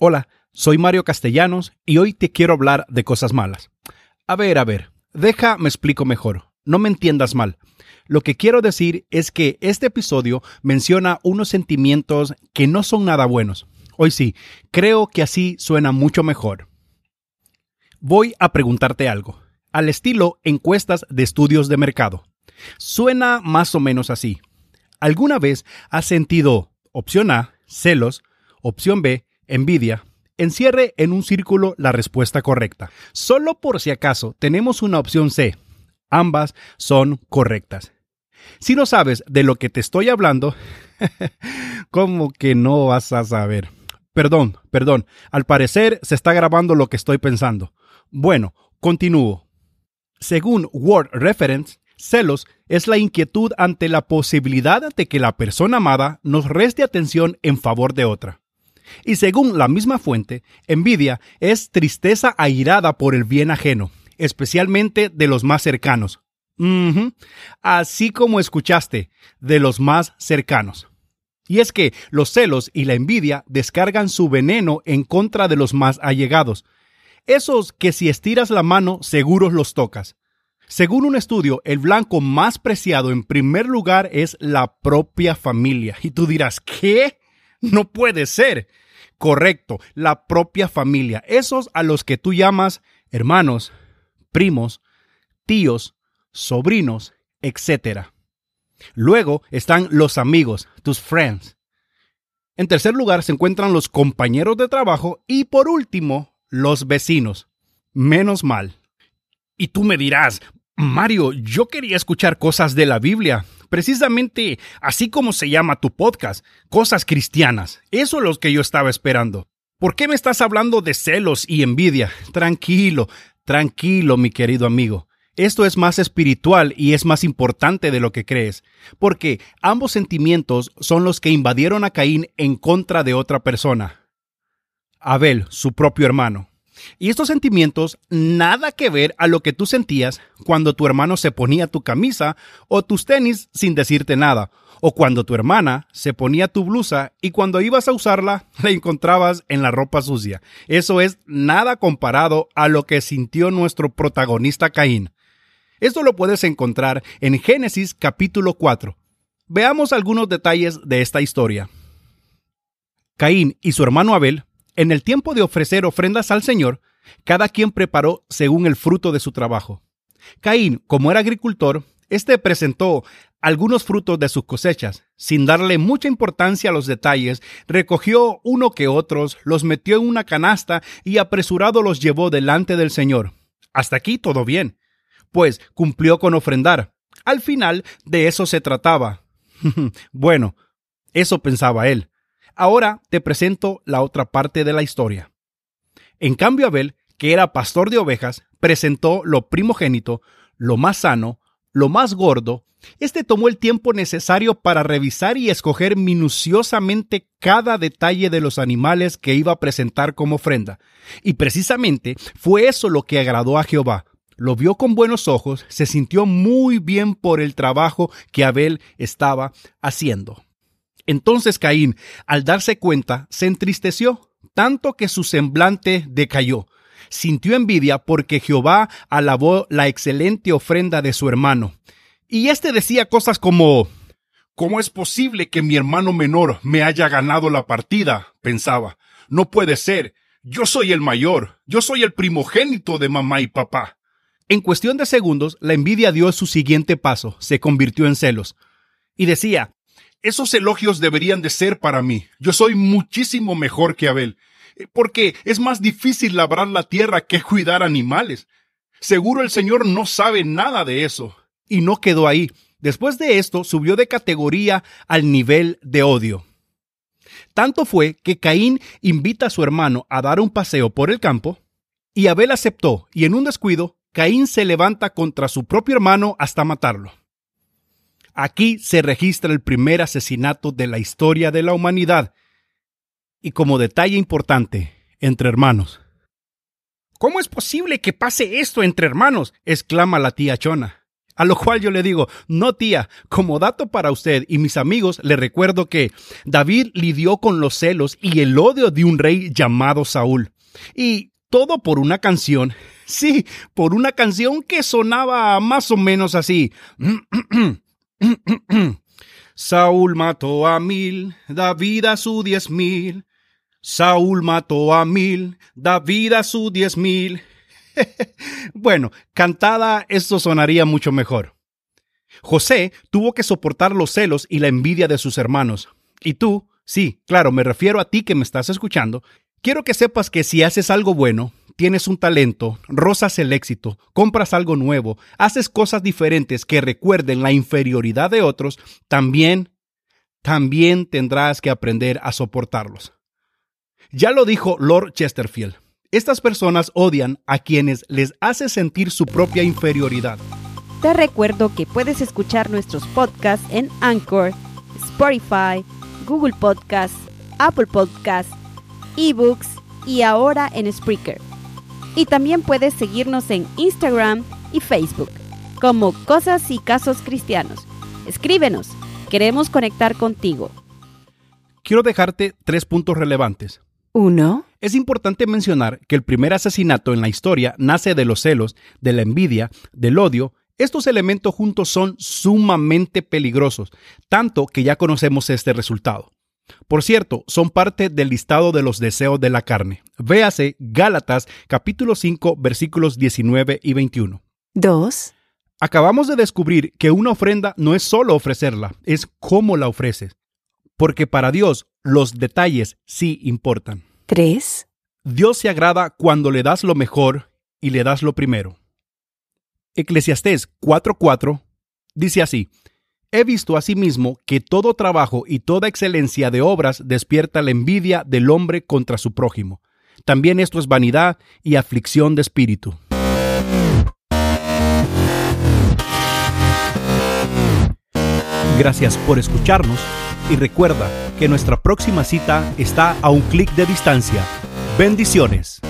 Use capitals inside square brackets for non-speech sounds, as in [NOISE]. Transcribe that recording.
Hola, soy Mario Castellanos y hoy te quiero hablar de cosas malas. A ver, a ver, deja, me explico mejor. No me entiendas mal. Lo que quiero decir es que este episodio menciona unos sentimientos que no son nada buenos. Hoy sí, creo que así suena mucho mejor. Voy a preguntarte algo, al estilo encuestas de estudios de mercado. Suena más o menos así. ¿Alguna vez has sentido opción A, celos, opción B, envidia? Encierre en un círculo la respuesta correcta. Solo por si acaso tenemos una opción C. Ambas son correctas. Si no sabes de lo que te estoy hablando, [LAUGHS] ¿cómo que no vas a saber? Perdón, perdón, al parecer se está grabando lo que estoy pensando. Bueno, continúo. Según Word Reference, celos es la inquietud ante la posibilidad de que la persona amada nos reste atención en favor de otra. Y según la misma fuente, envidia es tristeza airada por el bien ajeno, especialmente de los más cercanos. Así como escuchaste, de los más cercanos. Y es que los celos y la envidia descargan su veneno en contra de los más allegados. Esos que si estiras la mano seguros los tocas. Según un estudio, el blanco más preciado en primer lugar es la propia familia. Y tú dirás, ¿qué? No puede ser. Correcto, la propia familia. Esos a los que tú llamas hermanos, primos, tíos, sobrinos, etc. Luego están los amigos, tus friends. En tercer lugar se encuentran los compañeros de trabajo y por último, los vecinos. Menos mal. Y tú me dirás, Mario, yo quería escuchar cosas de la Biblia, precisamente así como se llama tu podcast, cosas cristianas. Eso es lo que yo estaba esperando. ¿Por qué me estás hablando de celos y envidia? Tranquilo, tranquilo, mi querido amigo. Esto es más espiritual y es más importante de lo que crees, porque ambos sentimientos son los que invadieron a Caín en contra de otra persona. Abel, su propio hermano. Y estos sentimientos nada que ver a lo que tú sentías cuando tu hermano se ponía tu camisa o tus tenis sin decirte nada, o cuando tu hermana se ponía tu blusa y cuando ibas a usarla [LAUGHS] la encontrabas en la ropa sucia. Eso es nada comparado a lo que sintió nuestro protagonista Caín. Esto lo puedes encontrar en Génesis capítulo 4. Veamos algunos detalles de esta historia. Caín y su hermano Abel, en el tiempo de ofrecer ofrendas al Señor, cada quien preparó según el fruto de su trabajo. Caín, como era agricultor, este presentó algunos frutos de sus cosechas. Sin darle mucha importancia a los detalles, recogió uno que otros, los metió en una canasta y apresurado los llevó delante del Señor. Hasta aquí todo bien pues cumplió con ofrendar. Al final de eso se trataba. [LAUGHS] bueno, eso pensaba él. Ahora te presento la otra parte de la historia. En cambio Abel, que era pastor de ovejas, presentó lo primogénito, lo más sano, lo más gordo. Este tomó el tiempo necesario para revisar y escoger minuciosamente cada detalle de los animales que iba a presentar como ofrenda. Y precisamente fue eso lo que agradó a Jehová, lo vio con buenos ojos, se sintió muy bien por el trabajo que Abel estaba haciendo. Entonces Caín, al darse cuenta, se entristeció, tanto que su semblante decayó. Sintió envidia porque Jehová alabó la excelente ofrenda de su hermano. Y éste decía cosas como ¿Cómo es posible que mi hermano menor me haya ganado la partida? pensaba. No puede ser. Yo soy el mayor. Yo soy el primogénito de mamá y papá. En cuestión de segundos, la envidia dio su siguiente paso, se convirtió en celos. Y decía, esos elogios deberían de ser para mí. Yo soy muchísimo mejor que Abel, eh, porque es más difícil labrar la tierra que cuidar animales. Seguro el Señor no sabe nada de eso. Y no quedó ahí. Después de esto, subió de categoría al nivel de odio. Tanto fue que Caín invita a su hermano a dar un paseo por el campo, y Abel aceptó, y en un descuido Caín se levanta contra su propio hermano hasta matarlo. Aquí se registra el primer asesinato de la historia de la humanidad y como detalle importante, entre hermanos. ¿Cómo es posible que pase esto entre hermanos? exclama la tía Chona. A lo cual yo le digo, no tía, como dato para usted y mis amigos, le recuerdo que David lidió con los celos y el odio de un rey llamado Saúl. Y todo por una canción. [LAUGHS] Sí, por una canción que sonaba más o menos así. [CLEARS THROAT] [CLEARS THROAT] Saúl mató a mil, David a su diez mil. Saúl mató a mil, David a su diez mil. [LAUGHS] bueno, cantada esto sonaría mucho mejor. José tuvo que soportar los celos y la envidia de sus hermanos. Y tú, sí, claro, me refiero a ti que me estás escuchando, quiero que sepas que si haces algo bueno, tienes un talento, rozas el éxito, compras algo nuevo, haces cosas diferentes que recuerden la inferioridad de otros, también, también tendrás que aprender a soportarlos. Ya lo dijo Lord Chesterfield. Estas personas odian a quienes les hace sentir su propia inferioridad. Te recuerdo que puedes escuchar nuestros podcasts en Anchor, Spotify, Google Podcasts, Apple Podcasts, eBooks y ahora en Spreaker. Y también puedes seguirnos en Instagram y Facebook como Cosas y Casos Cristianos. Escríbenos, queremos conectar contigo. Quiero dejarte tres puntos relevantes. Uno. Es importante mencionar que el primer asesinato en la historia nace de los celos, de la envidia, del odio. Estos elementos juntos son sumamente peligrosos, tanto que ya conocemos este resultado. Por cierto, son parte del listado de los deseos de la carne. Véase Gálatas capítulo 5 versículos 19 y 21. 2. Acabamos de descubrir que una ofrenda no es solo ofrecerla, es cómo la ofreces. Porque para Dios los detalles sí importan. 3. Dios se agrada cuando le das lo mejor y le das lo primero. Eclesiastés 4:4 dice así, He visto asimismo que todo trabajo y toda excelencia de obras despierta la envidia del hombre contra su prójimo. También esto es vanidad y aflicción de espíritu. Gracias por escucharnos y recuerda que nuestra próxima cita está a un clic de distancia. Bendiciones.